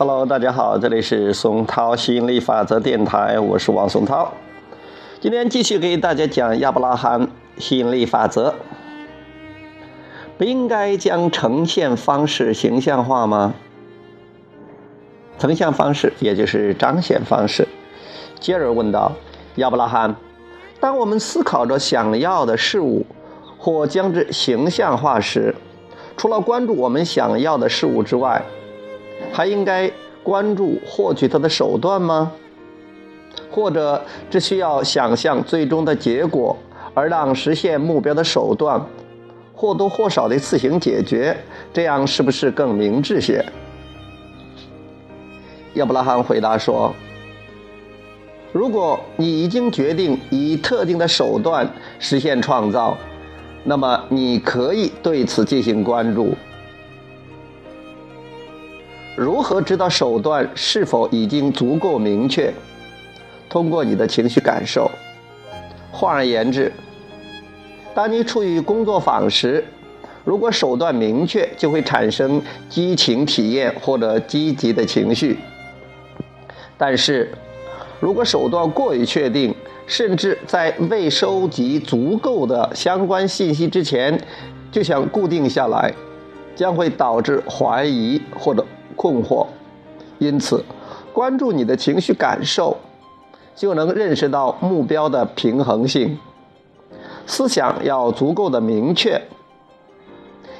Hello，大家好，这里是松涛吸引力法则电台，我是王松涛。今天继续给大家讲亚伯拉罕吸引力法则。不应该将呈现方式形象化吗？呈现方式也就是彰显方式。杰尔问道：“亚伯拉罕，当我们思考着想要的事物或将之形象化时，除了关注我们想要的事物之外，还应该关注获取它的手段吗？或者只需要想象最终的结果，而让实现目标的手段或多或少的自行解决？这样是不是更明智些？亚伯拉罕回答说：“如果你已经决定以特定的手段实现创造，那么你可以对此进行关注。”如何知道手段是否已经足够明确？通过你的情绪感受。换而言之，当你处于工作坊时，如果手段明确，就会产生激情体验或者积极的情绪；但是，如果手段过于确定，甚至在未收集足够的相关信息之前就想固定下来，将会导致怀疑或者。困惑，因此，关注你的情绪感受，就能认识到目标的平衡性。思想要足够的明确，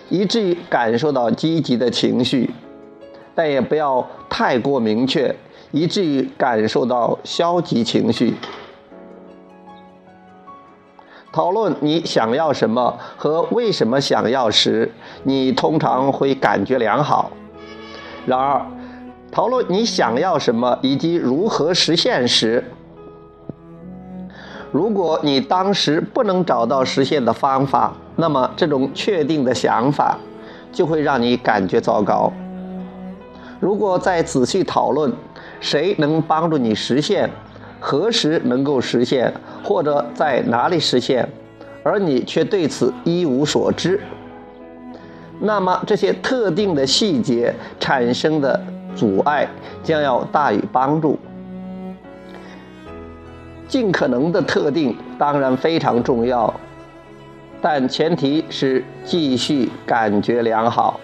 以至于感受到积极的情绪，但也不要太过明确，以至于感受到消极情绪。讨论你想要什么和为什么想要时，你通常会感觉良好。然而，讨论你想要什么以及如何实现时，如果你当时不能找到实现的方法，那么这种确定的想法就会让你感觉糟糕。如果再仔细讨论谁能帮助你实现、何时能够实现或者在哪里实现，而你却对此一无所知。那么这些特定的细节产生的阻碍将要大于帮助。尽可能的特定当然非常重要，但前提是继续感觉良好。